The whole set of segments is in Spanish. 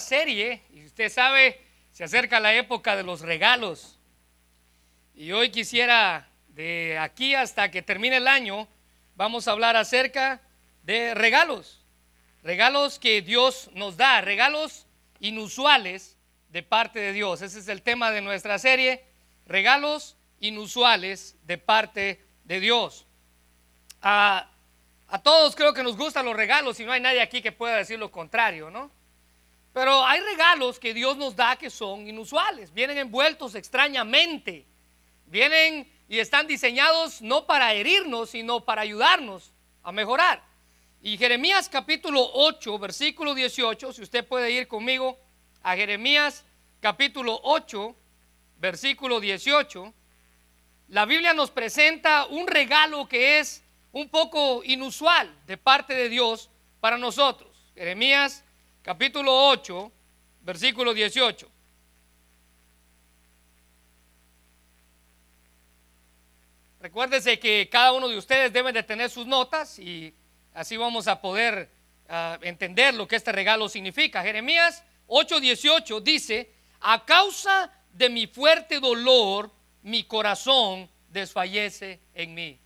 serie y usted sabe, se acerca la época de los regalos. Y hoy quisiera, de aquí hasta que termine el año, vamos a hablar acerca de regalos. Regalos que Dios nos da, regalos inusuales de parte de Dios. Ese es el tema de nuestra serie, regalos inusuales de parte de Dios. A, a todos creo que nos gustan los regalos y no hay nadie aquí que pueda decir lo contrario, ¿no? Pero hay regalos que Dios nos da que son inusuales, vienen envueltos extrañamente, vienen y están diseñados no para herirnos, sino para ayudarnos a mejorar. Y Jeremías capítulo 8, versículo 18, si usted puede ir conmigo a Jeremías capítulo 8, versículo 18, la Biblia nos presenta un regalo que es un poco inusual de parte de Dios para nosotros. Jeremías capítulo 8, versículo 18. Recuérdese que cada uno de ustedes debe de tener sus notas y así vamos a poder uh, entender lo que este regalo significa. Jeremías 8:18 dice, a causa de mi fuerte dolor, mi corazón desfallece en mí.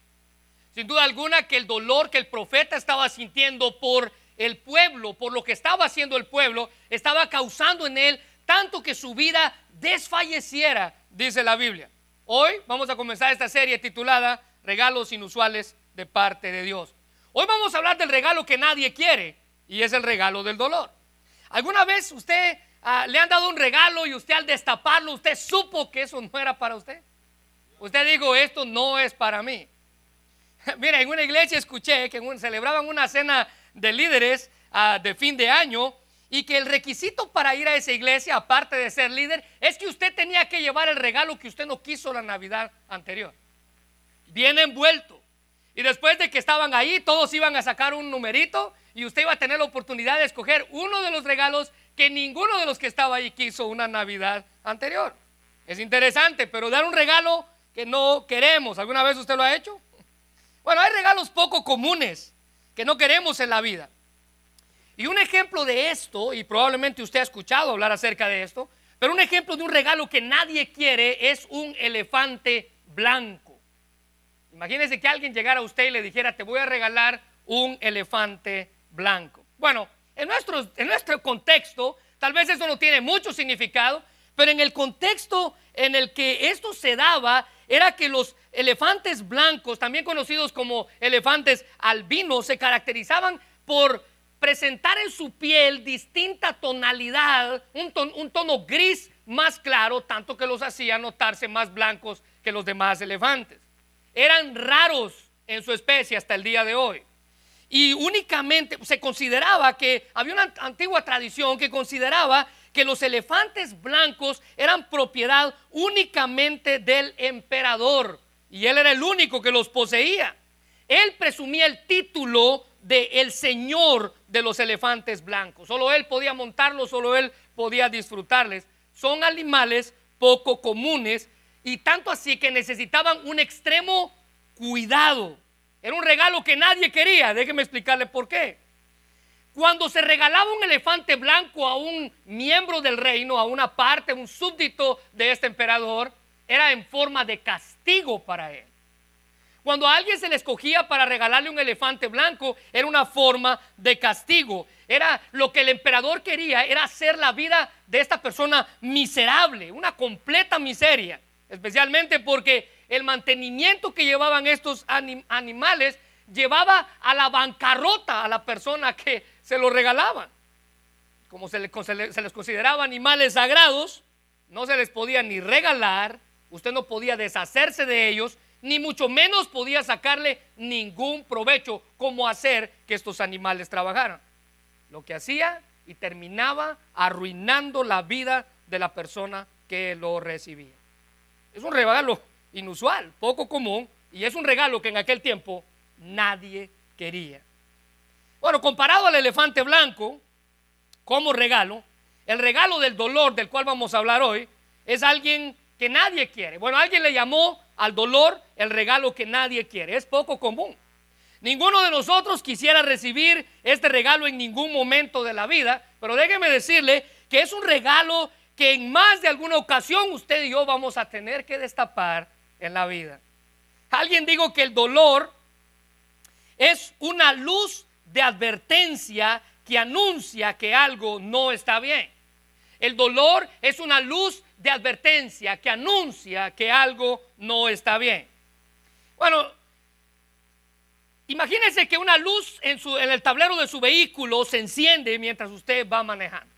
Sin duda alguna que el dolor que el profeta estaba sintiendo por el pueblo, por lo que estaba haciendo el pueblo, estaba causando en él tanto que su vida desfalleciera, dice la Biblia. Hoy vamos a comenzar esta serie titulada Regalos inusuales de parte de Dios. Hoy vamos a hablar del regalo que nadie quiere y es el regalo del dolor. ¿Alguna vez usted ah, le han dado un regalo y usted al destaparlo, usted supo que eso no era para usted? Usted dijo, esto no es para mí. Mira, en una iglesia escuché que celebraban una cena de líderes ah, de fin de año y que el requisito para ir a esa iglesia, aparte de ser líder, es que usted tenía que llevar el regalo que usted no quiso la Navidad anterior. Bien envuelto. Y después de que estaban ahí, todos iban a sacar un numerito y usted iba a tener la oportunidad de escoger uno de los regalos que ninguno de los que estaba ahí quiso una Navidad anterior. Es interesante, pero dar un regalo que no queremos, ¿alguna vez usted lo ha hecho? Bueno, hay regalos poco comunes que no queremos en la vida. Y un ejemplo de esto, y probablemente usted ha escuchado hablar acerca de esto, pero un ejemplo de un regalo que nadie quiere es un elefante blanco. Imagínese que alguien llegara a usted y le dijera, te voy a regalar un elefante blanco. Bueno, en nuestro, en nuestro contexto, tal vez eso no tiene mucho significado, pero en el contexto en el que esto se daba, era que los elefantes blancos, también conocidos como elefantes albinos, se caracterizaban por presentar en su piel distinta tonalidad, un, un tono gris más claro, tanto que los hacía notarse más blancos que los demás elefantes. Eran raros en su especie hasta el día de hoy. Y únicamente se consideraba que había una antigua tradición que consideraba que los elefantes blancos eran propiedad únicamente del emperador y él era el único que los poseía. Él presumía el título de el señor de los elefantes blancos. Solo él podía montarlos, solo él podía disfrutarles. Son animales poco comunes y tanto así que necesitaban un extremo cuidado. Era un regalo que nadie quería. Déjeme explicarle por qué. Cuando se regalaba un elefante blanco a un miembro del reino, a una parte, un súbdito de este emperador, era en forma de castigo para él. Cuando a alguien se le escogía para regalarle un elefante blanco, era una forma de castigo. Era lo que el emperador quería, era hacer la vida de esta persona miserable, una completa miseria. Especialmente porque el mantenimiento que llevaban estos animales llevaba a la bancarrota a la persona que se lo regalaban. Como se, se les consideraba animales sagrados, no se les podía ni regalar, usted no podía deshacerse de ellos, ni mucho menos podía sacarle ningún provecho como hacer que estos animales trabajaran. Lo que hacía y terminaba arruinando la vida de la persona que lo recibía. Es un regalo inusual, poco común, y es un regalo que en aquel tiempo nadie quería. Bueno, comparado al elefante blanco, como regalo, el regalo del dolor del cual vamos a hablar hoy es alguien que nadie quiere. Bueno, alguien le llamó al dolor el regalo que nadie quiere. Es poco común. Ninguno de nosotros quisiera recibir este regalo en ningún momento de la vida, pero déjeme decirle que es un regalo que en más de alguna ocasión usted y yo vamos a tener que destapar en la vida. Alguien dijo que el dolor es una luz de advertencia que anuncia que algo no está bien. El dolor es una luz de advertencia que anuncia que algo no está bien. Bueno, imagínese que una luz en, su, el tablero de su vehículo se enciende mientras usted va manejando.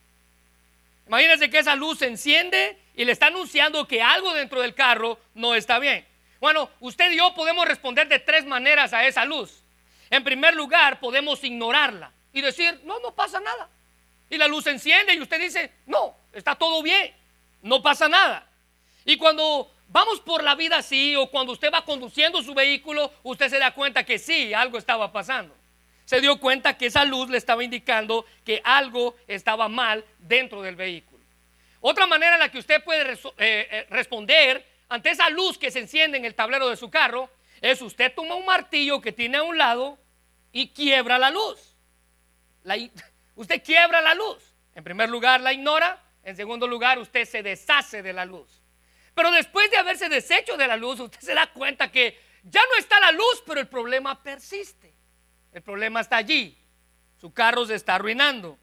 Imagínese que esa luz se enciende y le está anunciando que algo dentro del carro no está bien. Bueno, usted y yo podemos responder de tres maneras a esa luz. En primer lugar, podemos ignorarla y decir, no, no pasa nada. Y la luz se enciende y usted dice, no, está todo bien, no pasa nada. Y cuando vamos por la vida así o cuando usted va conduciendo su vehículo, usted se da cuenta que sí, algo estaba pasando. Se dio cuenta que esa luz le estaba indicando que algo estaba mal dentro del vehículo. Otra manera en la que usted puede eh, eh, responder ante esa luz que se enciende en el tablero de su carro, es usted toma un martillo que tiene a un lado y quiebra la luz. usted quiebra la luz. En primer lugar la ignora, en segundo lugar usted se deshace de la luz. Pero después de haberse deshecho de la luz, usted se da cuenta que ya no está la luz, pero el problema persiste. El problema está allí. Su carro se está arruinando.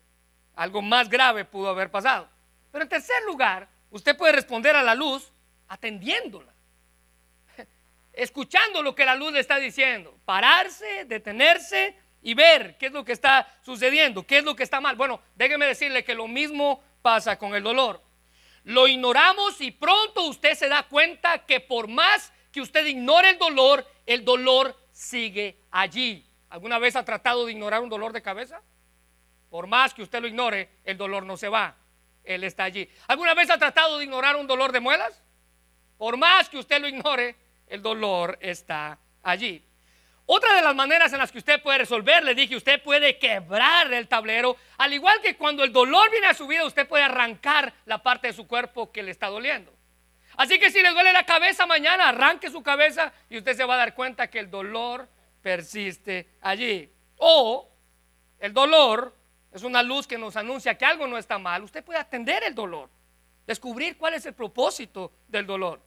Algo más grave pudo haber pasado. Pero en tercer lugar, usted puede responder a la luz atendiéndola, escuchando lo que la luz le está diciendo, pararse, detenerse y ver qué es lo que está sucediendo, qué es lo que está mal. Bueno, déjeme decirle que lo mismo pasa con el dolor. Lo ignoramos y pronto usted se da cuenta que por más que usted ignore el dolor, el dolor sigue allí. ¿Alguna vez ha tratado de ignorar un dolor de cabeza? Por más que usted lo ignore, el dolor no se va. Él está allí. ¿Alguna vez ha tratado de ignorar un dolor de muelas? Por más que usted lo ignore, el dolor está allí. Otra de las maneras en las que usted puede resolver, le dije, usted puede quebrar el tablero, al igual que cuando el dolor viene a su vida, usted puede arrancar la parte de su cuerpo que le está doliendo. Así que si le duele la cabeza mañana, arranque su cabeza y usted se va a dar cuenta que el dolor persiste allí. O el dolor es una luz que nos anuncia que algo no está mal. Usted puede atender el dolor, descubrir cuál es el propósito del dolor.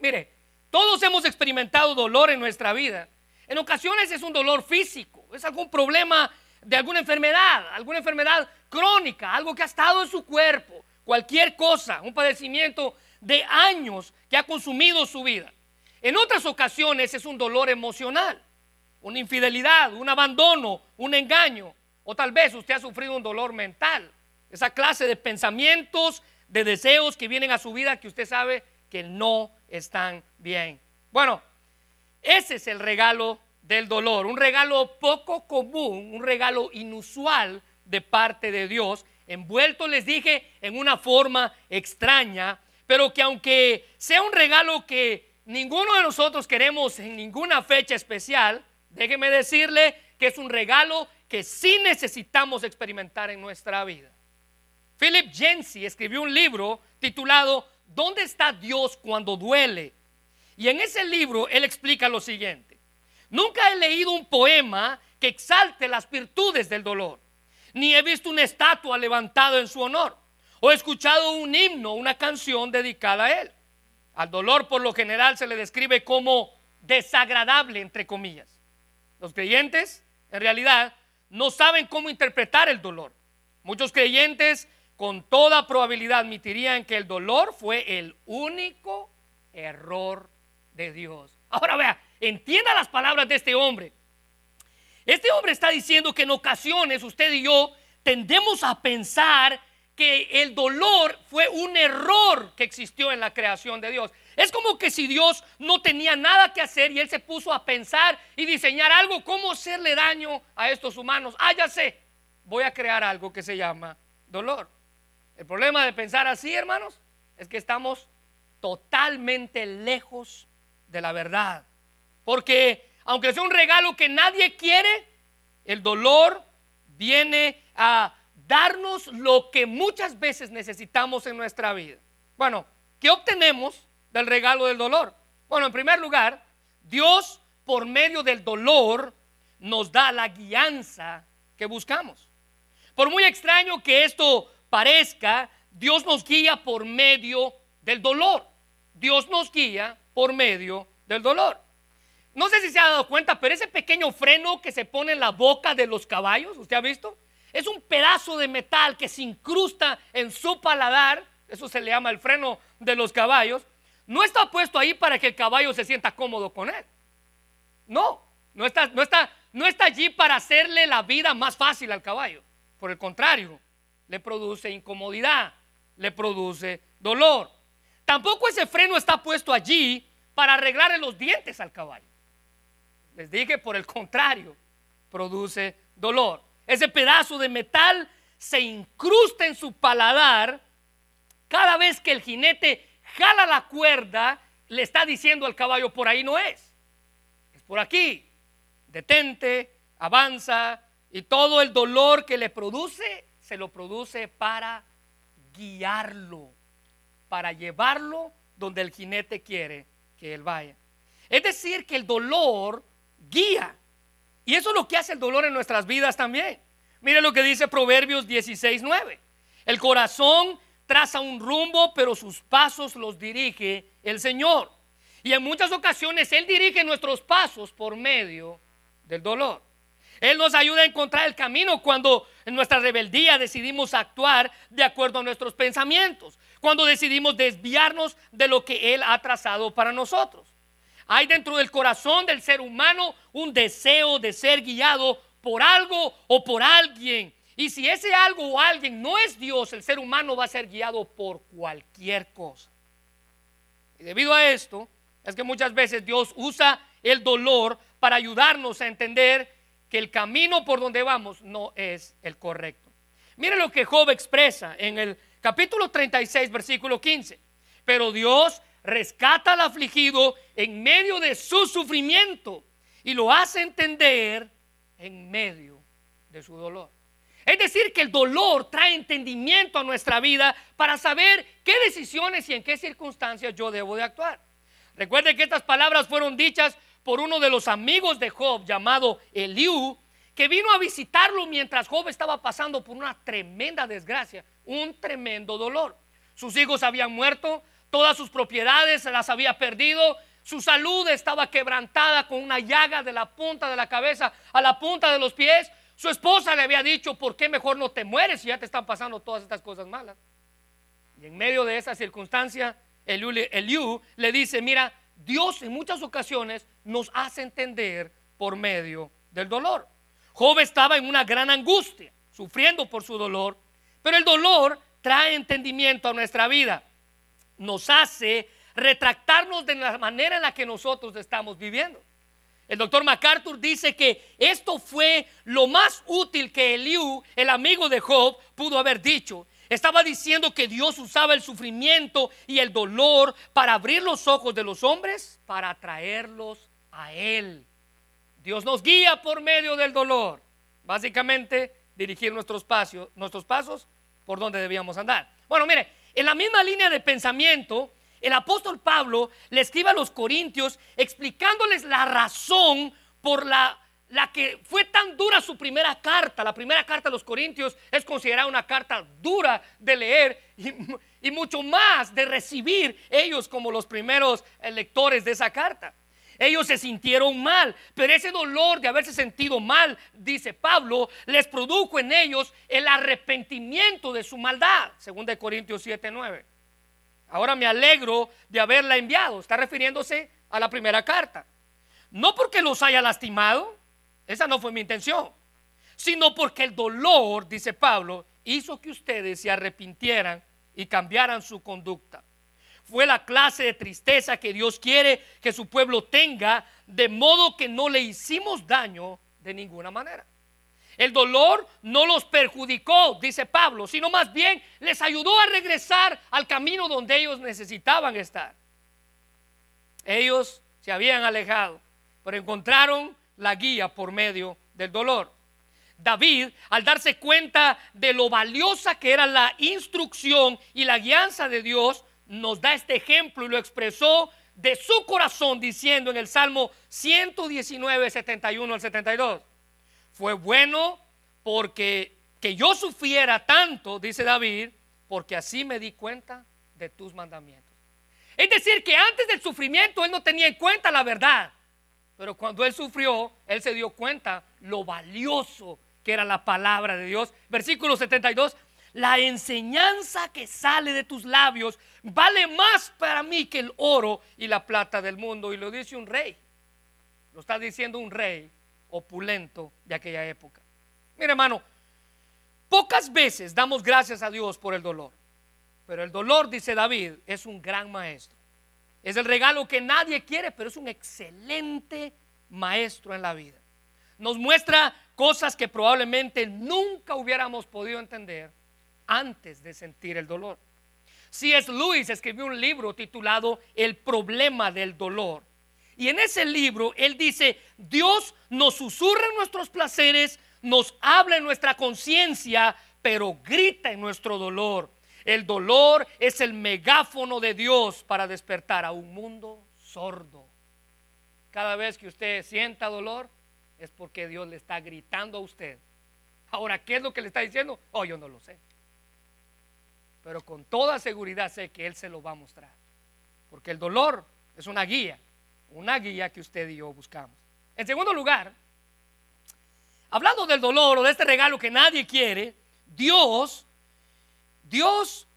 Mire, todos hemos experimentado dolor en nuestra vida. En ocasiones es un dolor físico, es algún problema de alguna enfermedad, alguna enfermedad crónica, algo que ha estado en su cuerpo, cualquier cosa, un padecimiento de años que ha consumido su vida. En otras ocasiones es un dolor emocional, una infidelidad, un abandono, un engaño, o tal vez usted ha sufrido un dolor mental, esa clase de pensamientos, de deseos que vienen a su vida que usted sabe que no están bien. Bueno, ese es el regalo del dolor, un regalo poco común, un regalo inusual de parte de Dios, envuelto, les dije, en una forma extraña, pero que aunque sea un regalo que ninguno de nosotros queremos en ninguna fecha especial, déjeme decirle que es un regalo que sí necesitamos experimentar en nuestra vida. Philip Yancey escribió un libro titulado ¿Dónde está Dios cuando duele? Y en ese libro él explica lo siguiente. Nunca he leído un poema que exalte las virtudes del dolor, ni he visto una estatua levantada en su honor, o he escuchado un himno, una canción dedicada a él. Al dolor por lo general se le describe como desagradable, entre comillas. Los creyentes, en realidad, no saben cómo interpretar el dolor. Muchos creyentes con toda probabilidad admitirían que el dolor fue el único error de Dios. Ahora vea, entienda las palabras de este hombre. Este hombre está diciendo que en ocasiones usted y yo tendemos a pensar que el dolor fue un error que existió en la creación de Dios. Es como que si Dios no tenía nada que hacer y él se puso a pensar y diseñar algo, cómo hacerle daño a estos humanos. Ah, ya sé, voy a crear algo que se llama dolor. El problema de pensar así, hermanos, es que estamos totalmente lejos de la verdad. Porque aunque sea un regalo que nadie quiere, el dolor viene a darnos lo que muchas veces necesitamos en nuestra vida. Bueno, ¿qué obtenemos del regalo del dolor? Bueno, en primer lugar, Dios por medio del dolor nos da la guianza que buscamos. Por muy extraño que esto parezca, Dios nos guía por medio del dolor. Dios nos guía por medio del dolor. No sé si se ha dado cuenta, pero ese pequeño freno que se pone en la boca de los caballos, ¿usted ha visto? Es un pedazo de metal que se incrusta en su paladar, eso se le llama el freno de los caballos. No está puesto ahí para que el caballo se sienta cómodo con él. No, no está, no está, no está allí para hacerle la vida más fácil al caballo. Por el contrario, le produce incomodidad, le produce dolor. Tampoco ese freno está puesto allí para arreglarle los dientes al caballo. Les dije, por el contrario, produce dolor. Ese pedazo de metal se incrusta en su paladar cada vez que el jinete jala la cuerda, le está diciendo al caballo, por ahí no es, es por aquí. Detente, avanza y todo el dolor que le produce, se lo produce para guiarlo, para llevarlo donde el jinete quiere que él vaya. Es decir, que el dolor guía. Y eso es lo que hace el dolor en nuestras vidas también. Mire lo que dice Proverbios 16:9. El corazón traza un rumbo, pero sus pasos los dirige el Señor. Y en muchas ocasiones Él dirige nuestros pasos por medio del dolor. Él nos ayuda a encontrar el camino cuando en nuestra rebeldía decidimos actuar de acuerdo a nuestros pensamientos, cuando decidimos desviarnos de lo que Él ha trazado para nosotros. Hay dentro del corazón del ser humano un deseo de ser guiado por algo o por alguien. Y si ese algo o alguien no es Dios, el ser humano va a ser guiado por cualquier cosa. Y debido a esto, es que muchas veces Dios usa el dolor para ayudarnos a entender que el camino por donde vamos no es el correcto. Mire lo que Job expresa en el capítulo 36, versículo 15. Pero Dios rescata al afligido en medio de su sufrimiento y lo hace entender en medio de su dolor. Es decir, que el dolor trae entendimiento a nuestra vida para saber qué decisiones y en qué circunstancias yo debo de actuar. Recuerde que estas palabras fueron dichas por uno de los amigos de Job llamado Eliú, que vino a visitarlo mientras Job estaba pasando por una tremenda desgracia, un tremendo dolor. Sus hijos habían muerto, todas sus propiedades se las había perdido, su salud estaba quebrantada con una llaga de la punta de la cabeza a la punta de los pies. Su esposa le había dicho, ¿por qué mejor no te mueres si ya te están pasando todas estas cosas malas? Y en medio de esa circunstancia, Eliú, le dice, mira, Dios en muchas ocasiones nos hace entender por medio del dolor. Job estaba en una gran angustia, sufriendo por su dolor, pero el dolor trae entendimiento a nuestra vida nos hace retractarnos de la manera en la que nosotros estamos viviendo. El doctor MacArthur dice que esto fue lo más útil que Eliú, el amigo de Job, pudo haber dicho. Estaba diciendo que Dios usaba el sufrimiento y el dolor para abrir los ojos de los hombres, para atraerlos a Él. Dios nos guía por medio del dolor. Básicamente, dirigir nuestros pasos, nuestros pasos por donde debíamos andar. Bueno, mire, en la misma línea de pensamiento, el apóstol Pablo le escribe a los corintios explicándoles la razón por la, la, que fue tan dura su primera carta. La primera carta a los corintios es considerada una carta dura de leer y, y mucho más de recibir ellos como los primeros lectores de esa carta. Ellos se sintieron mal, pero ese dolor de haberse sentido mal, dice Pablo, les produjo en ellos el arrepentimiento de su maldad, según de Corintios 7, 9. Ahora me alegro de haberla enviado, está refiriéndose a la primera carta. No porque los haya lastimado, esa no fue mi intención, sino porque el dolor, dice Pablo, hizo que ustedes se arrepintieran y cambiaran su conducta fue la clase de tristeza que Dios quiere que su pueblo tenga, de modo que no le hicimos daño de ninguna manera. El dolor no los perjudicó, dice Pablo, sino más bien les ayudó a regresar al camino donde ellos necesitaban estar. Ellos se habían alejado, pero encontraron la guía por medio del dolor. David, al darse cuenta de lo valiosa que era la instrucción y la guianza de Dios, nos da este ejemplo y lo expresó de su corazón diciendo en el Salmo 119, 71 al 72, fue bueno porque que yo sufriera tanto, dice David, porque así me di cuenta de tus mandamientos. Es decir, que antes del sufrimiento él no tenía en cuenta la verdad, pero cuando él sufrió, él se dio cuenta lo valioso que era la palabra de Dios. Versículo 72, la enseñanza que sale de tus labios vale más para mí que el oro y la plata del mundo. Y lo dice un rey. Lo está diciendo un rey opulento de aquella época. Mira hermano, pocas veces damos gracias a Dios por el dolor. Pero el dolor, dice David, es un gran maestro. Es el regalo que nadie quiere, pero es un excelente maestro en la vida. Nos muestra cosas que probablemente nunca hubiéramos podido entender antes de sentir el dolor. C.S. Lewis escribió un libro titulado El problema del dolor. Y en ese libro él dice, Dios nos susurra en nuestros placeres, nos habla en nuestra conciencia, pero grita en nuestro dolor. El dolor es el megáfono de Dios para despertar a un mundo sordo. Cada vez que usted sienta dolor es porque Dios le está gritando a usted. Ahora, ¿qué es lo que le está diciendo? Oh, yo no lo sé pero con toda seguridad sé que Él se lo va a mostrar. Porque el dolor es una guía, una guía que usted y yo buscamos. En segundo lugar, hablando del dolor o de este regalo que nadie quiere, Dios, Dios,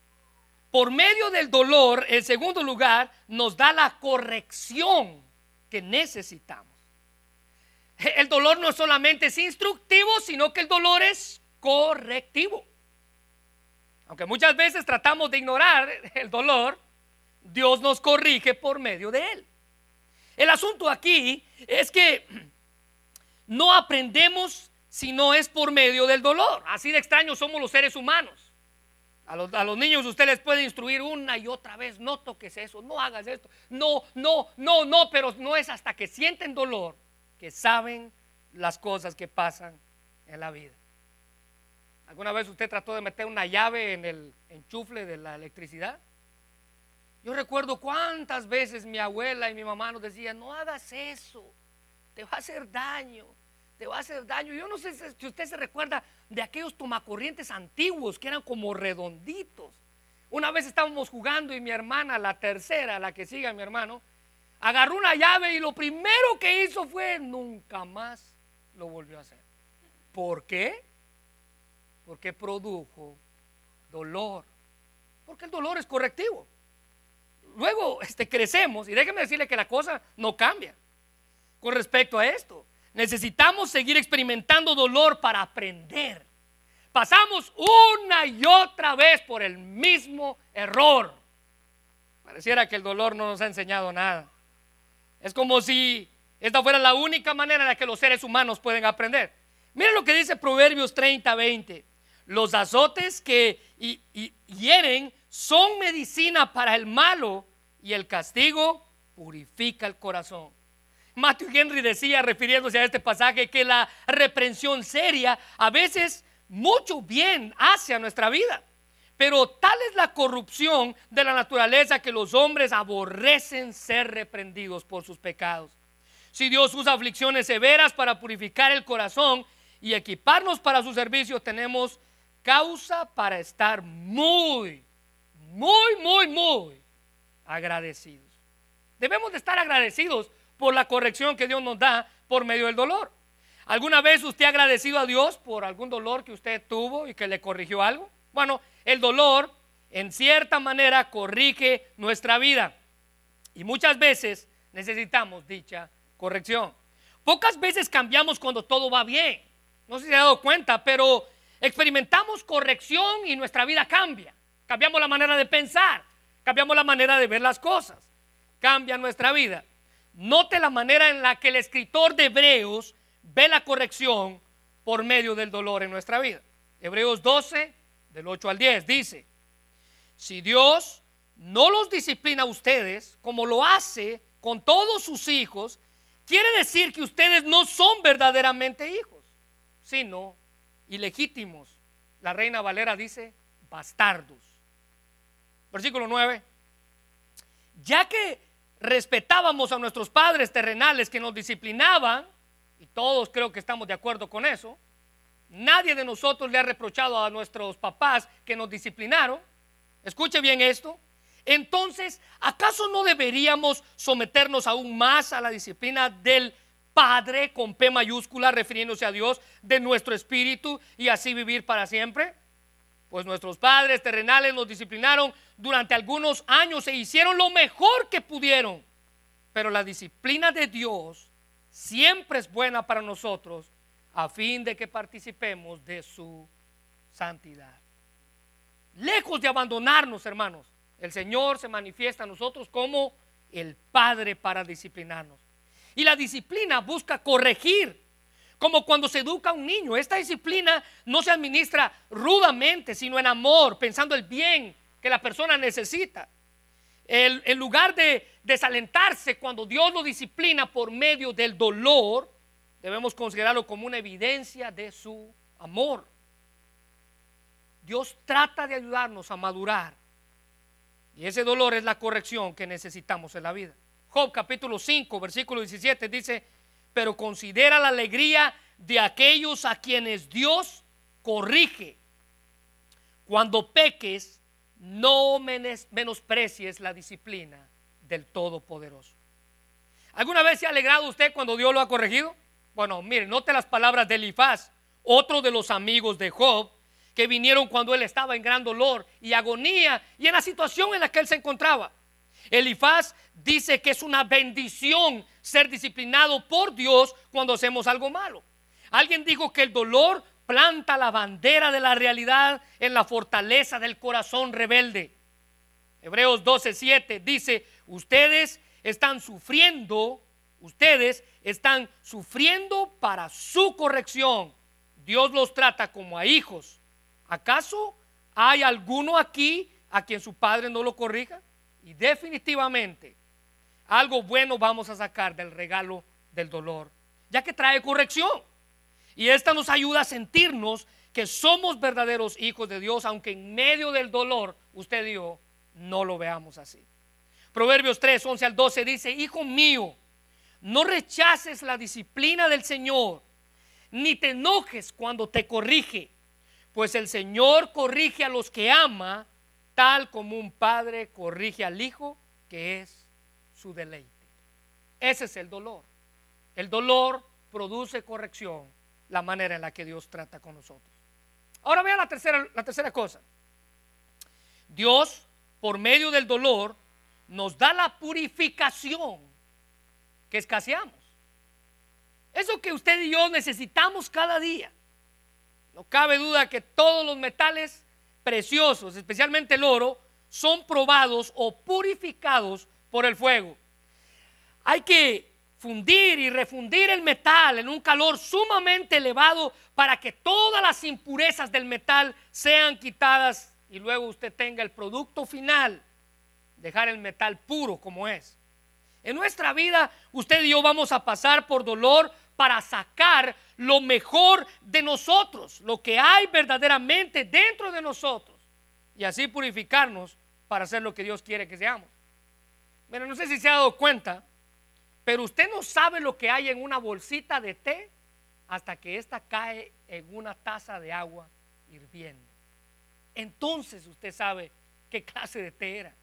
por medio del dolor, en segundo lugar, nos da la corrección que necesitamos. El dolor no solamente es instructivo, sino que el dolor es correctivo. Aunque muchas veces tratamos de ignorar el dolor, Dios nos corrige por medio de él. El asunto aquí es que no aprendemos si no es por medio del dolor. Así de extraños somos los seres humanos. A los, niños usted les puede instruir una y otra vez, no toques eso, no hagas esto, no, no, no, no, pero no es hasta que sienten dolor que saben las cosas que pasan en la vida. ¿Alguna vez usted trató de meter una llave en el enchufle de la electricidad? Yo recuerdo cuántas veces mi abuela y mi mamá nos decían, no hagas eso, te va a hacer daño, te va a hacer daño. Yo no sé si usted se recuerda de aquellos tomacorrientes antiguos que eran como redonditos. Una vez estábamos jugando y mi hermana, la tercera, la que sigue a mi hermano, agarró una llave y lo primero que hizo fue nunca más lo volvió a hacer. ¿Por qué? Porque produjo dolor. Porque el dolor es correctivo. Luego este, crecemos y déjeme decirle que la cosa no cambia con respecto a esto. Necesitamos seguir experimentando dolor para aprender. Pasamos una y otra vez por el mismo error. Pareciera que el dolor no nos ha enseñado nada. Es como si esta fuera la única manera en la que los seres humanos pueden aprender. Miren lo que dice Proverbios 30, 20. Los azotes que hieren son medicina para el malo y el castigo purifica el corazón. Matthew Henry decía, refiriéndose a este pasaje, que la reprensión seria a veces mucho bien hace a nuestra vida. Pero tal es la corrupción de la naturaleza que los hombres aborrecen ser reprendidos por sus pecados. Si Dios usa aflicciones severas para purificar el corazón y equiparnos para su servicio, tenemos causa para estar muy, muy, muy, muy agradecidos. Debemos de estar agradecidos por la corrección que Dios nos da por medio del dolor. ¿Alguna vez usted ha agradecido a Dios por algún dolor que usted tuvo y que le corrigió algo? Bueno, el dolor en cierta manera corrige nuestra vida y muchas veces necesitamos dicha corrección. Pocas veces cambiamos cuando todo va bien. No sé si se ha dado cuenta, pero experimentamos corrección y nuestra vida cambia. Cambiamos la manera de pensar, cambiamos la manera de ver las cosas, cambia nuestra vida. Note la manera en la que el escritor de Hebreos ve la corrección por medio del dolor en nuestra vida. Hebreos 12, del 8 al 10, dice, si Dios no los disciplina a ustedes como lo hace con todos sus hijos, quiere decir que ustedes no son verdaderamente hijos, sino ilegítimos. La reina Valera dice bastardos. Versículo 9. Ya que respetábamos a nuestros padres terrenales que nos disciplinaban, y todos creo que estamos de acuerdo con eso, nadie de nosotros le ha reprochado a nuestros papás que nos disciplinaron. Escuche bien esto. Entonces, ¿acaso no deberíamos someternos aún más a la disciplina del Padre con P mayúscula, refiriéndose a Dios, de nuestro espíritu y así vivir para siempre? Pues nuestros padres terrenales nos disciplinaron durante algunos años e hicieron lo mejor que pudieron. Pero la disciplina de Dios siempre es buena para nosotros a fin de que participemos de su santidad. Lejos de abandonarnos, hermanos, el Señor se manifiesta a nosotros como el Padre para disciplinarnos. Y la disciplina busca corregir como cuando se educa a un niño. Esta disciplina no se administra rudamente, sino en amor, pensando el bien que la persona necesita. en lugar de desalentarse cuando Dios lo disciplina por medio del dolor, debemos considerarlo como una evidencia de su amor. Dios trata de ayudarnos a madurar. Y ese dolor es la corrección que necesitamos en la vida. Job capítulo 5, versículo 17 dice, pero considera la alegría de aquellos a quienes Dios corrige. Cuando peques, no menosprecies la disciplina del Todopoderoso. ¿Alguna vez se ha alegrado usted cuando Dios lo ha corregido? Bueno, mire, note las palabras de Elifaz, otro de los amigos de Job, que vinieron cuando él estaba en gran dolor y agonía y en la situación en la que él se encontraba. Elifaz dice que es una bendición ser disciplinado por Dios cuando hacemos algo malo. Alguien dijo que el dolor planta la bandera de la realidad en la fortaleza del corazón rebelde. Hebreos 12:7 dice, ustedes están sufriendo, ustedes están sufriendo para su corrección. Dios los trata como a hijos. ¿Acaso hay alguno aquí a quien su padre no lo corrija? Y definitivamente algo bueno vamos a sacar del regalo del dolor, ya que trae corrección. Y esta nos ayuda a sentirnos que somos verdaderos hijos de Dios, aunque en medio del dolor usted y no lo veamos así. Proverbios 3, 11 al 12 dice, Hijo mío, no rechaces la disciplina del Señor, ni te enojes cuando te corrige, pues el Señor corrige a los que ama tal como un padre corrige al hijo, que es su deleite. Ese es el dolor. El dolor produce corrección, la manera en la que Dios trata con nosotros. Ahora vean la tercera, la tercera cosa. Dios, por medio del dolor, nos da la purificación que escaseamos. Eso que usted y yo necesitamos cada día. No cabe duda que todos los metales preciosos, especialmente el oro, son probados o purificados por el fuego. Hay que fundir y refundir el metal en un calor sumamente elevado para que todas las impurezas del metal sean quitadas y luego usted tenga el producto final, dejar el metal puro como es. En nuestra vida usted y yo vamos a pasar por dolor para sacar lo mejor de nosotros, lo que hay verdaderamente dentro de nosotros, y así purificarnos para hacer lo que Dios quiere que seamos. Pero no sé si se ha dado cuenta, pero usted no sabe lo que hay en una bolsita de té hasta que ésta cae en una taza de agua hirviendo. Entonces usted sabe qué clase de té era.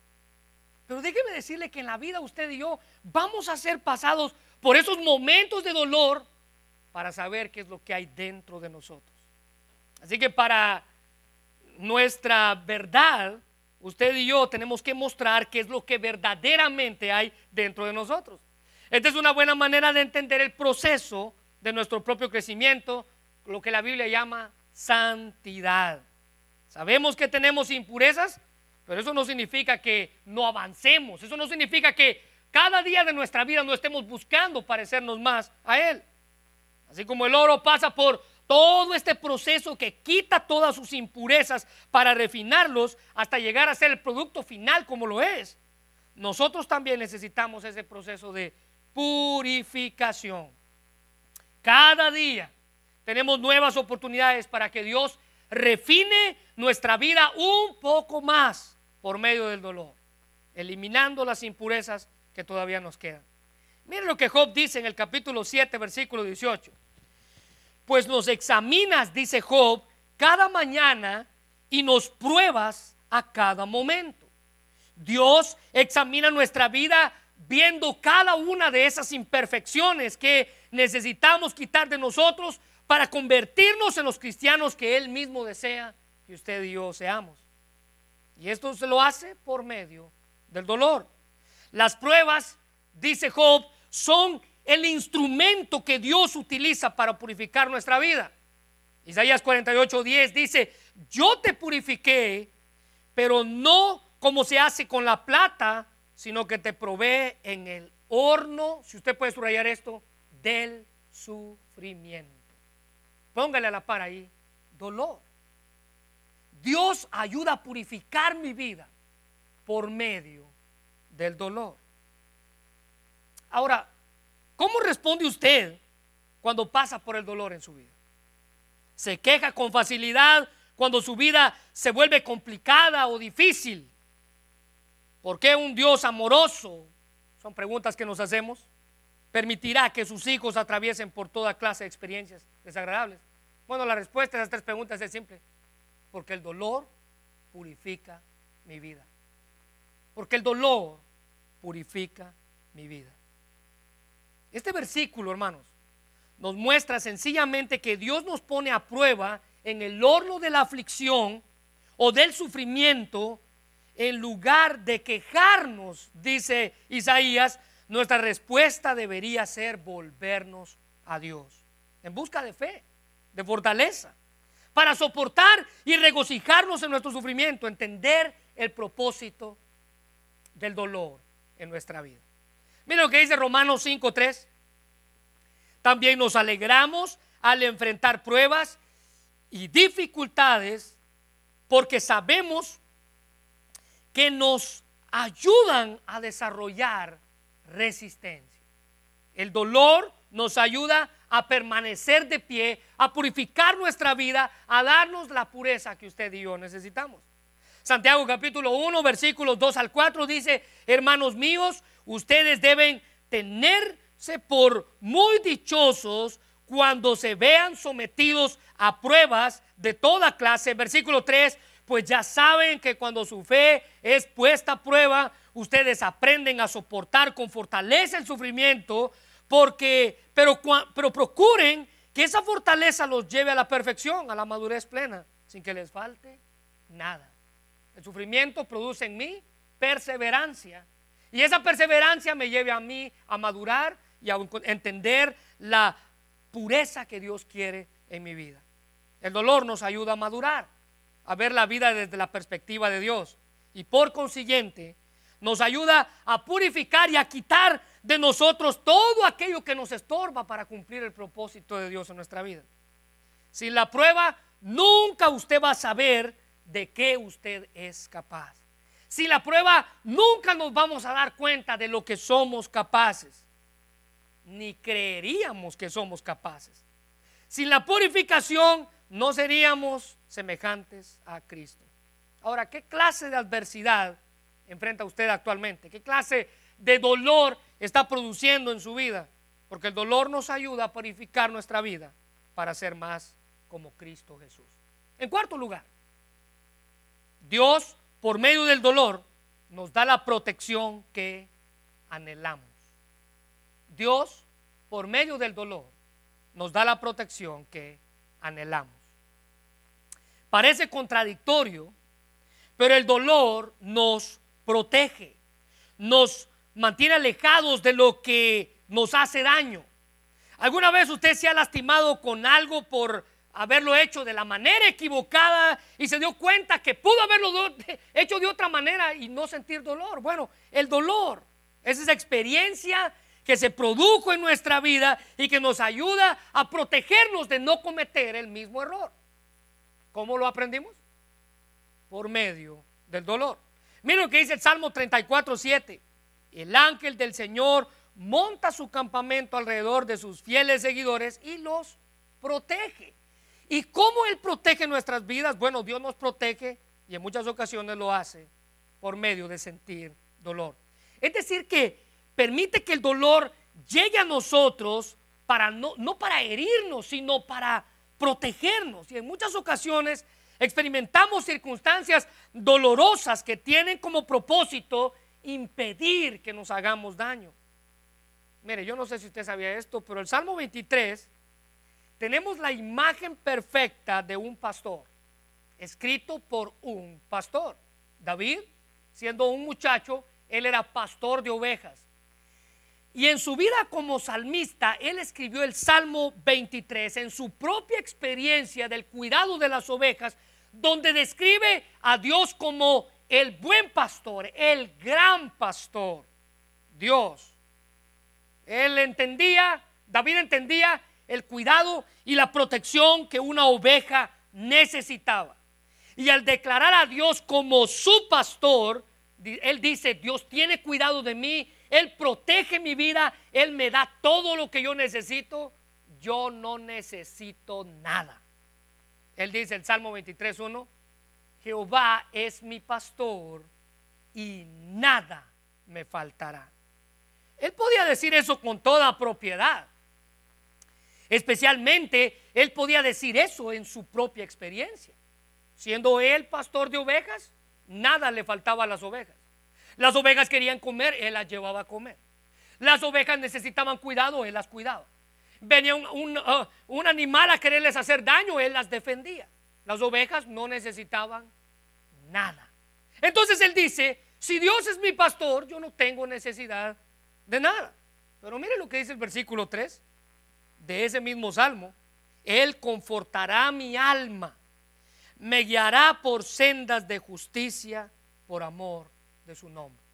Pero déjeme decirle que en la vida usted y yo vamos a ser pasados por esos momentos de dolor para saber qué es lo que hay dentro de nosotros. Así que para nuestra verdad, usted y yo tenemos que mostrar qué es lo que verdaderamente hay dentro de nosotros. Esta es una buena manera de entender el proceso de nuestro propio crecimiento, lo que la Biblia llama santidad. Sabemos que tenemos impurezas, pero eso no significa que no avancemos, eso no significa que cada día de nuestra vida no estemos buscando parecernos más a Él. Así como el oro pasa por todo este proceso que quita todas sus impurezas para refinarlos hasta llegar a ser el producto final como lo es. Nosotros también necesitamos ese proceso de purificación. Cada día tenemos nuevas oportunidades para que Dios refine nuestra vida un poco más por medio del dolor, eliminando las impurezas que todavía nos quedan. Miren lo que Job dice en el capítulo 7, versículo 18. Pues nos examinas, dice Job, cada mañana y nos pruebas a cada momento. Dios examina nuestra vida viendo cada una de esas imperfecciones que necesitamos quitar de nosotros para convertirnos en los cristianos que Él mismo desea que usted y yo seamos. Y esto se lo hace por medio del dolor. Las pruebas, dice Job, son el instrumento que Dios utiliza para purificar nuestra vida. Isaías 48:10 dice, yo te purifiqué, pero no como se hace con la plata, sino que te provee en el horno, si usted puede subrayar esto, del sufrimiento. Póngale a la par ahí, dolor. Dios ayuda a purificar mi vida por medio del dolor. Ahora, ¿cómo responde usted cuando pasa por el dolor en su vida? ¿Se queja con facilidad cuando su vida se vuelve complicada o difícil? ¿Por qué un Dios amoroso? Son preguntas que nos hacemos. Permitirá que sus hijos atraviesen por toda clase de experiencias desagradables. Bueno, la respuesta a esas tres preguntas es simple. Porque el dolor purifica mi vida. Porque el dolor purifica mi vida. Este versículo, hermanos, nos muestra sencillamente que Dios nos pone a prueba en el horno de la aflicción o del sufrimiento, en lugar de quejarnos, dice Isaías, nuestra respuesta debería ser volvernos a Dios, en busca de fe, de fortaleza, para soportar y regocijarnos en nuestro sufrimiento, entender el propósito del dolor en nuestra vida. Mira lo que dice Romanos 5.3. También nos alegramos al enfrentar pruebas y dificultades porque sabemos que nos ayudan a desarrollar resistencia. El dolor nos ayuda a permanecer de pie, a purificar nuestra vida, a darnos la pureza que usted y yo necesitamos. Santiago capítulo 1, versículos 2 al 4 dice, hermanos míos, ustedes deben tenerse por muy dichosos cuando se vean sometidos a pruebas de toda clase. Versículo 3, pues ya saben que cuando su fe es puesta a prueba, ustedes aprenden a soportar con fortaleza el sufrimiento, porque, pero, pero procuren que esa fortaleza los lleve a la perfección, a la madurez plena, sin que les falte nada. El sufrimiento produce en mí perseverancia y esa perseverancia me lleve a mí a madurar y a entender la pureza que Dios quiere en mi vida. El dolor nos ayuda a madurar, a ver la vida desde la perspectiva de Dios. Y por consiguiente, nos ayuda a purificar y a quitar de nosotros todo aquello que nos estorba para cumplir el propósito de Dios en nuestra vida. Sin la prueba, nunca usted va a saber de qué usted es capaz. Sin la prueba, nunca nos vamos a dar cuenta de lo que somos capaces. Ni creeríamos que somos capaces. Sin la purificación, no seríamos semejantes a Cristo. Ahora, ¿qué clase de adversidad enfrenta usted actualmente? ¿Qué clase de dolor está produciendo en su vida? Porque el dolor nos ayuda a purificar nuestra vida para ser más como Cristo Jesús. En cuarto lugar, Dios, por medio del dolor, nos da la protección que anhelamos. Dios, por medio del dolor, nos da la protección que anhelamos. Parece contradictorio, pero el dolor nos protege, nos mantiene alejados de lo que nos hace daño. ¿Alguna vez usted se ha lastimado con algo por haberlo hecho de la manera equivocada y se dio cuenta que pudo haberlo hecho de otra manera y no sentir dolor. Bueno, el dolor es esa experiencia que se produjo en nuestra vida y que nos ayuda a protegernos de no cometer el mismo error. ¿Cómo lo aprendimos? Por medio del dolor. Miren lo que dice el Salmo 34, 7. El ángel del Señor monta su campamento alrededor de sus fieles seguidores y los protege. ¿Y cómo Él protege nuestras vidas? Bueno, Dios nos protege y en muchas ocasiones lo hace por medio de sentir dolor. Es decir, que permite que el dolor llegue a nosotros para no, no para herirnos, sino para protegernos. Y en muchas ocasiones experimentamos circunstancias dolorosas que tienen como propósito impedir que nos hagamos daño. Mire, yo no sé si usted sabía esto, pero el Salmo 23 tenemos la imagen perfecta de un pastor, escrito por un pastor. David, siendo un muchacho, él era pastor de ovejas. Y en su vida como salmista, él escribió el Salmo 23 en su propia experiencia del cuidado de las ovejas, donde describe a Dios como el buen pastor, el gran pastor, Dios. Él entendía, David entendía el cuidado y la protección que una oveja necesitaba. Y al declarar a Dios como su pastor, él dice, Dios tiene cuidado de mí, Él protege mi vida, Él me da todo lo que yo necesito, yo no necesito nada. Él dice el Salmo 23.1, Jehová es mi pastor y nada me faltará. Él podía decir eso con toda propiedad. Especialmente, él podía decir eso en su propia experiencia. Siendo él pastor de ovejas, nada le faltaba a las ovejas. Las ovejas querían comer, él las llevaba a comer. Las ovejas necesitaban cuidado, él las cuidaba. Venía un, uh, animal a quererles hacer daño, él las defendía. Las ovejas no necesitaban nada. Entonces él dice, si Dios es mi pastor, yo no tengo necesidad de nada. Pero mire lo que dice el versículo 3 de ese mismo salmo. Él confortará mi alma, me guiará por sendas de justicia por amor de su nombre.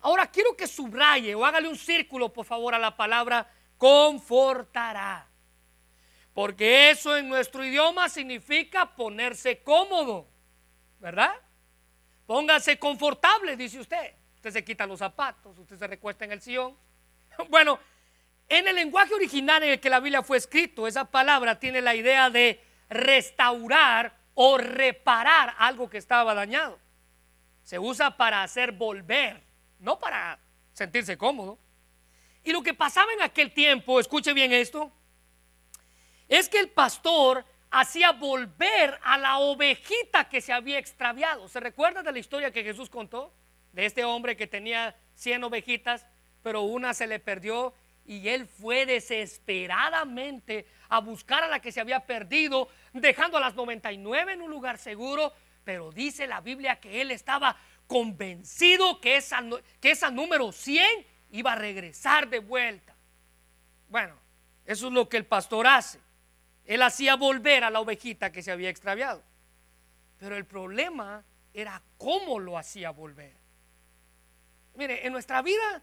Ahora quiero que subraye o hágale un círculo, por favor, a la palabra confortará. Porque eso en nuestro idioma significa ponerse cómodo, ¿verdad? Póngase confortable, dice usted. Usted se quita los zapatos, usted se recuesta en el sillón. Bueno, en el lenguaje original en el que la Biblia fue escrito, esa palabra tiene la idea de restaurar o reparar algo que estaba dañado. Se usa para hacer volver, no para sentirse cómodo. Y lo que pasaba en aquel tiempo, escuche bien esto, es que el pastor hacía volver a la ovejita que se había extraviado. ¿Se recuerda de la historia que Jesús contó? de este hombre que tenía 100 ovejitas, pero una se le perdió y él fue desesperadamente a buscar a la que se había perdido, dejando a las 99 en un lugar seguro, pero dice la Biblia que él estaba convencido que esa, que número 100 iba a regresar de vuelta. Bueno, eso es lo que el pastor hace. Él hacía volver a la ovejita que se había extraviado. Pero el problema era cómo lo hacía volver. Mire, en nuestra vida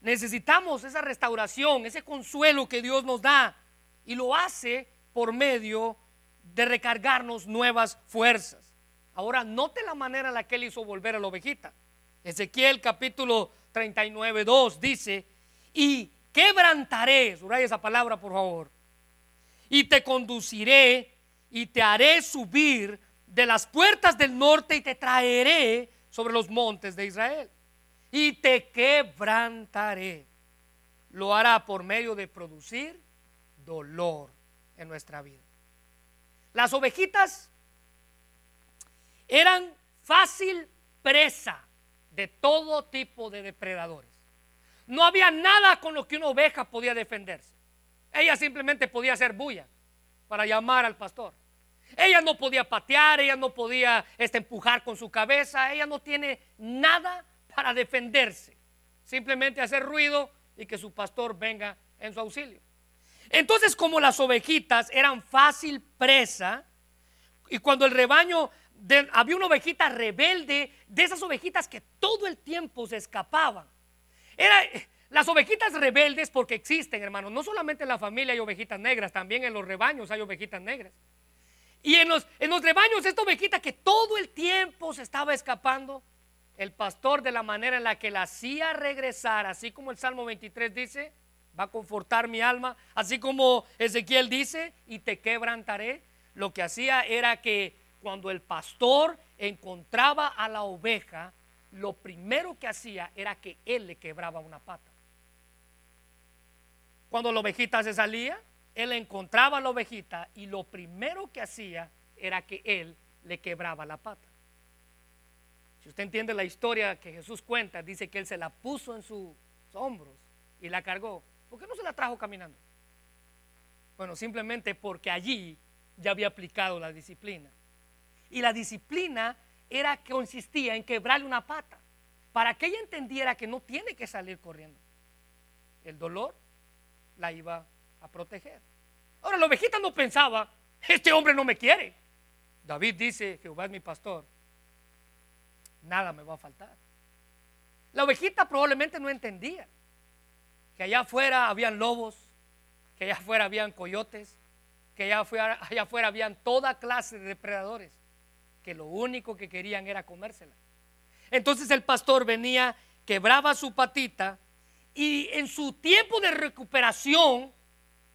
necesitamos esa restauración, ese consuelo que Dios nos da y lo hace por medio de recargarnos nuevas fuerzas. Ahora, note la manera en la que él hizo volver a la ovejita. Ezequiel capítulo 39, 2 dice, y quebrantaré, subraya esa palabra por favor, y te conduciré y te haré subir de las puertas del norte y te traeré sobre los montes de Israel y te quebrantaré. Lo hará por medio de producir dolor en nuestra vida. Las ovejitas eran fácil presa de todo tipo de depredadores. No había nada con lo que una oveja podía defenderse. Ella simplemente podía hacer bulla para llamar al pastor. Ella no podía patear, ella no podía este, empujar con su cabeza, ella no tiene nada para defenderse, simplemente hacer ruido y que su pastor venga en su auxilio. Entonces, como las ovejitas eran fácil presa, y cuando el rebaño, había una ovejita rebelde, de esas ovejitas que todo el tiempo se escapaban. Era, las ovejitas rebeldes, porque existen, hermanos, no solamente en la familia hay ovejitas negras, también en los rebaños hay ovejitas negras. Y en los, en los rebaños, esta ovejita que todo el tiempo se estaba escapando, el pastor de la manera en la que la hacía regresar, así como el Salmo 23 dice, va a confortar mi alma, así como Ezequiel dice, y te quebrantaré, lo que hacía era que cuando el pastor encontraba a la oveja, lo primero que hacía era que él le quebraba una pata. Cuando la ovejita se salía, él encontraba a la ovejita y lo primero que hacía era que él le quebraba la pata. Si usted entiende la historia que Jesús cuenta, dice que él se la puso en sus hombros y la cargó. ¿Por qué no se la trajo caminando? Bueno, simplemente porque allí ya había aplicado la disciplina. Y la disciplina era que consistía en quebrarle una pata para que ella entendiera que no tiene que salir corriendo. El dolor la iba a proteger. Ahora la ovejita no pensaba, este hombre no me quiere. David dice, Jehová es mi pastor, nada me va a faltar. La ovejita probablemente no entendía que allá afuera habían lobos, que allá afuera habían coyotes, que allá afuera, allá afuera habían toda clase de depredadores, que lo único que querían era comérsela. Entonces el pastor venía, quebraba su patita y en su tiempo de recuperación,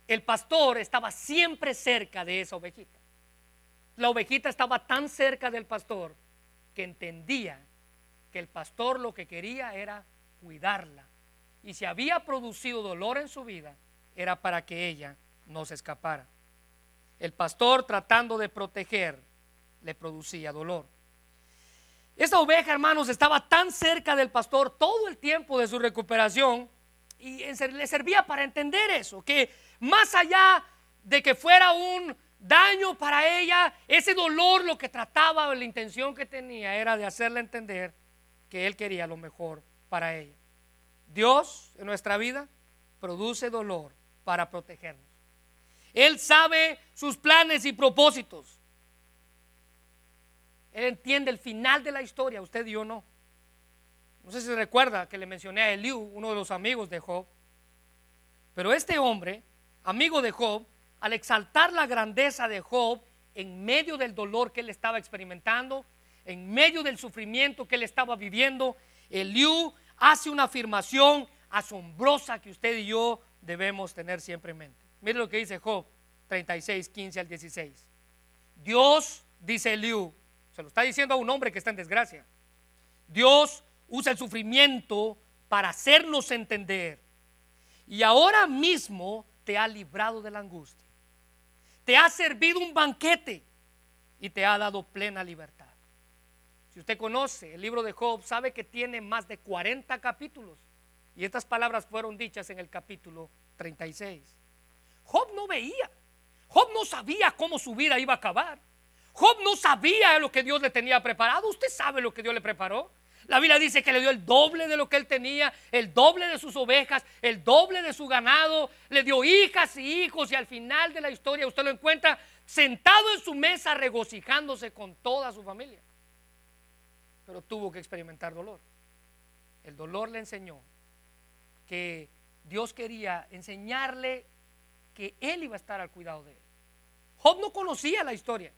el pastor estaba siempre cerca de esa ovejita. La ovejita estaba tan cerca del pastor que entendía que el pastor lo que quería era cuidarla. Y si había producido dolor en su vida, era para que ella no se escapara. El pastor tratando de proteger le producía dolor. Esa oveja, hermanos, estaba tan cerca del pastor todo el tiempo de su recuperación y le servía para entender eso, que más allá de que fuera un daño para ella, ese dolor lo que trataba, la intención que tenía era de hacerle entender que él quería lo mejor para ella. Dios en nuestra vida produce dolor para protegernos. Él sabe sus planes y propósitos. Él entiende el final de la historia, usted y yo no. No sé si recuerda que le mencioné a Eliú, uno de los amigos de Job. Pero este hombre, amigo de Job, al exaltar la grandeza de Job en medio del dolor que él estaba experimentando, en medio del sufrimiento que él estaba viviendo, Eliú hace una afirmación asombrosa que usted y yo debemos tener siempre en mente. Mire lo que dice Job 36, 15 al 16. Dios, dice Eliú, se lo está diciendo a un hombre que está en desgracia. Dios usa el sufrimiento para hacernos entender. Y ahora mismo te ha librado de la angustia. Te ha servido un banquete y te ha dado plena libertad. Si usted conoce el libro de Job, sabe que tiene más de 40 capítulos. Y estas palabras fueron dichas en el capítulo 36. Job no veía. Job no sabía cómo su vida iba a acabar. Job no sabía lo que Dios le tenía preparado. ¿Usted sabe lo que Dios le preparó? La Biblia dice que le dio el doble de lo que él tenía, el doble de sus ovejas, el doble de su ganado, le dio hijas y hijos y al final de la historia usted lo encuentra sentado en su mesa regocijándose con toda su familia. Pero tuvo que experimentar dolor. El dolor le enseñó que Dios quería enseñarle que él iba a estar al cuidado de él. Job no conocía la historia,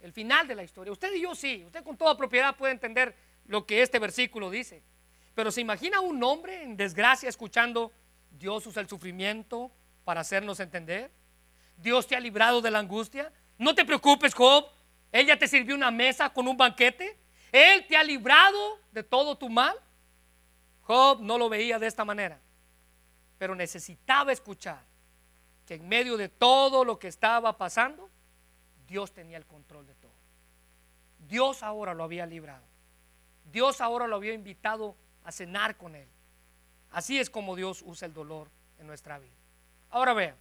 el final de la historia. Usted y yo sí, usted con toda propiedad puede entender lo que este versículo dice. Pero se imagina un hombre en desgracia escuchando, Dios usa el sufrimiento para hacernos entender. Dios te ha librado de la angustia. No te preocupes, Job. Ella te sirvió una mesa con un banquete. Él te ha librado de todo tu mal. Job no lo veía de esta manera, pero necesitaba escuchar que en medio de todo lo que estaba pasando, Dios tenía el control de todo. Dios ahora lo había librado. Dios ahora lo había invitado a cenar con él. Así es como Dios usa el dolor en nuestra vida. Ahora vean,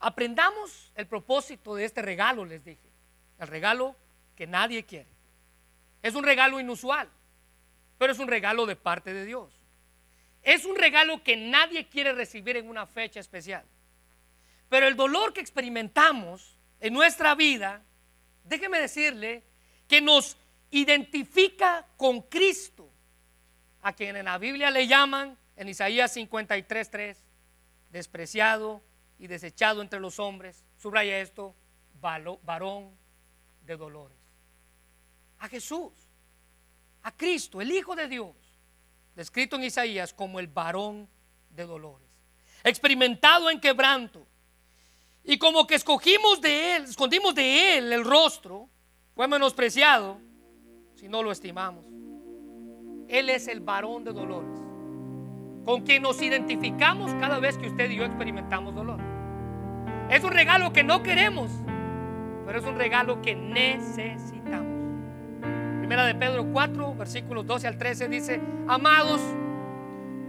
aprendamos el propósito de este regalo, les dije. El regalo que nadie quiere. Es un regalo inusual, pero es un regalo de parte de Dios. Es un regalo que nadie quiere recibir en una fecha especial. Pero el dolor que experimentamos en nuestra vida, déjeme decirle que nos identifica con Cristo, a quien en la Biblia le llaman, en Isaías 53.3, despreciado y desechado entre los hombres. Subraya esto, varón de dolores. A Jesús, a Cristo, el Hijo de Dios, descrito en Isaías como el varón de dolores, experimentado en quebranto. Y como que escogimos de él, escondimos de él el rostro, fue menospreciado si no lo estimamos. Él es el varón de dolores. con quien nos identificamos cada vez que usted y yo experimentamos dolor. Es un regalo que no queremos, pero es un regalo que necesitamos. Primera de Pedro 4, versículos 12 al 13 dice, amados,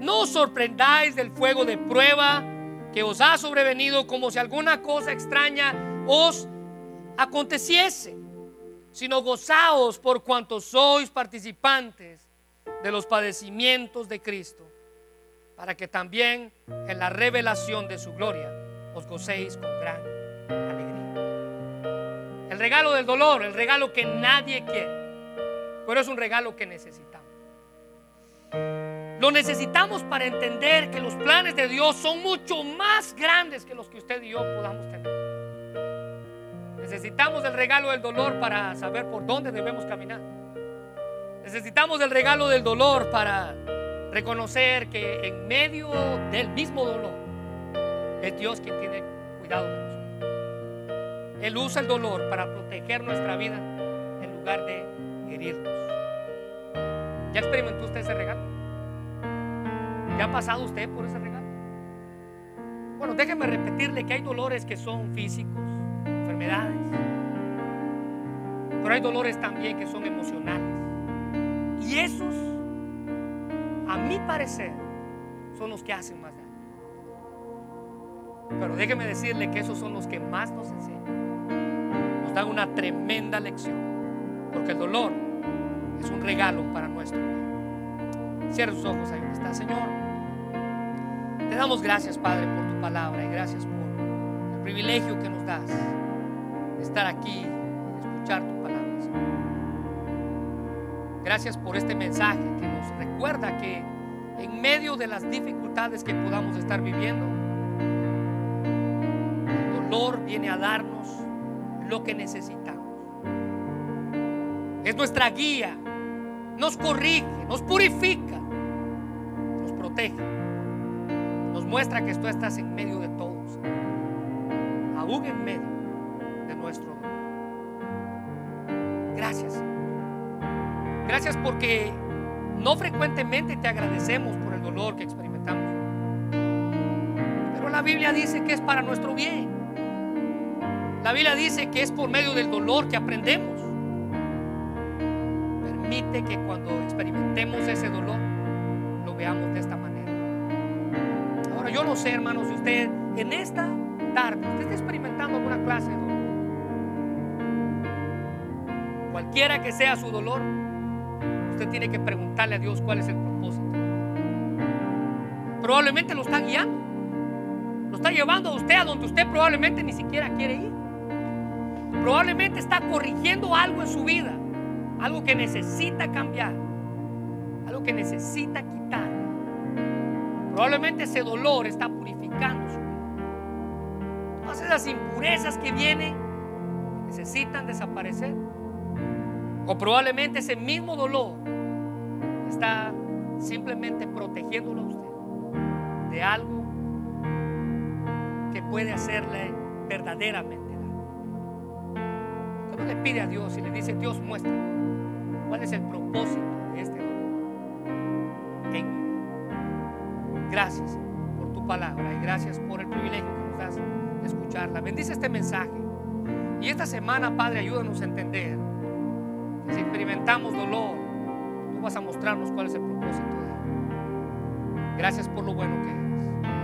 no os sorprendáis del fuego de prueba que os ha sobrevenido como si alguna cosa extraña os aconteciese, sino gozaos por cuanto sois participantes de los padecimientos de Cristo, para que también en la revelación de su gloria os gocéis con gran alegría. El regalo del dolor, el regalo que nadie quiere, pero es un regalo que necesitamos. Lo necesitamos para entender que los planes de Dios son mucho más grandes que los que usted y yo podamos tener. Necesitamos el regalo del dolor para saber por dónde debemos caminar. Necesitamos el regalo del dolor para reconocer que en medio del mismo dolor es Dios quien tiene cuidado de nosotros. Él usa el dolor para proteger nuestra vida en lugar de herirnos. ¿Ya experimentó usted ese regalo? ¿Ya ha pasado usted por ese regalo? Bueno, déjeme repetirle que hay dolores que son físicos, pero hay dolores también que son emocionales. Y esos, a mi parecer, son los que hacen más daño. Pero déjeme decirle que esos son los que más nos enseñan. Nos dan una tremenda lección. Porque el dolor es un regalo para nuestro vida. Cierre sus ojos ahí donde está, Señor. Te damos gracias, Padre, por tu palabra y gracias por el privilegio que nos das estar aquí y escuchar tu palabra. Gracias por este mensaje que nos recuerda que en medio de las dificultades que podamos estar viviendo, el dolor viene a darnos lo que necesitamos. Es nuestra guía, nos corrige, nos purifica, nos protege muestra que tú estás en medio de todos, aún en medio dolor. Gracias. Gracias porque no frecuentemente te agradecemos por el dolor que experimentamos. Pero la Biblia dice que es para nuestro bien. La Biblia dice que es por medio del dolor que aprendemos. Permite que cuando experimentemos ese dolor, lo veamos de esta manera yo no sé, hermanos, si usted en esta tarde, usted está experimentando alguna clase de Cualquiera que sea su dolor, usted tiene que preguntarle a Dios cuál es el propósito. Probablemente lo está guiando. Lo está llevando a usted a donde usted probablemente ni siquiera quiere ir. Probablemente está corrigiendo algo en su vida. Algo que necesita cambiar. Algo que necesita quitar. Probablemente ese dolor está purificando su vida. Todas esas impurezas que vienen necesitan desaparecer. O probablemente ese mismo dolor está simplemente protegiéndolo a usted de algo que puede hacerle verdaderamente daño. Cuando le pide a Dios y le dice, Dios muestra cuál es el propósito de este dolor. Gracias por tu palabra y gracias por el privilegio que nos das de escucharla. Bendice este mensaje. Y esta semana, Padre, ayúdanos a entender si experimentamos dolor, tú vas a mostrarnos cuál es el propósito de él. Gracias por lo bueno que eres.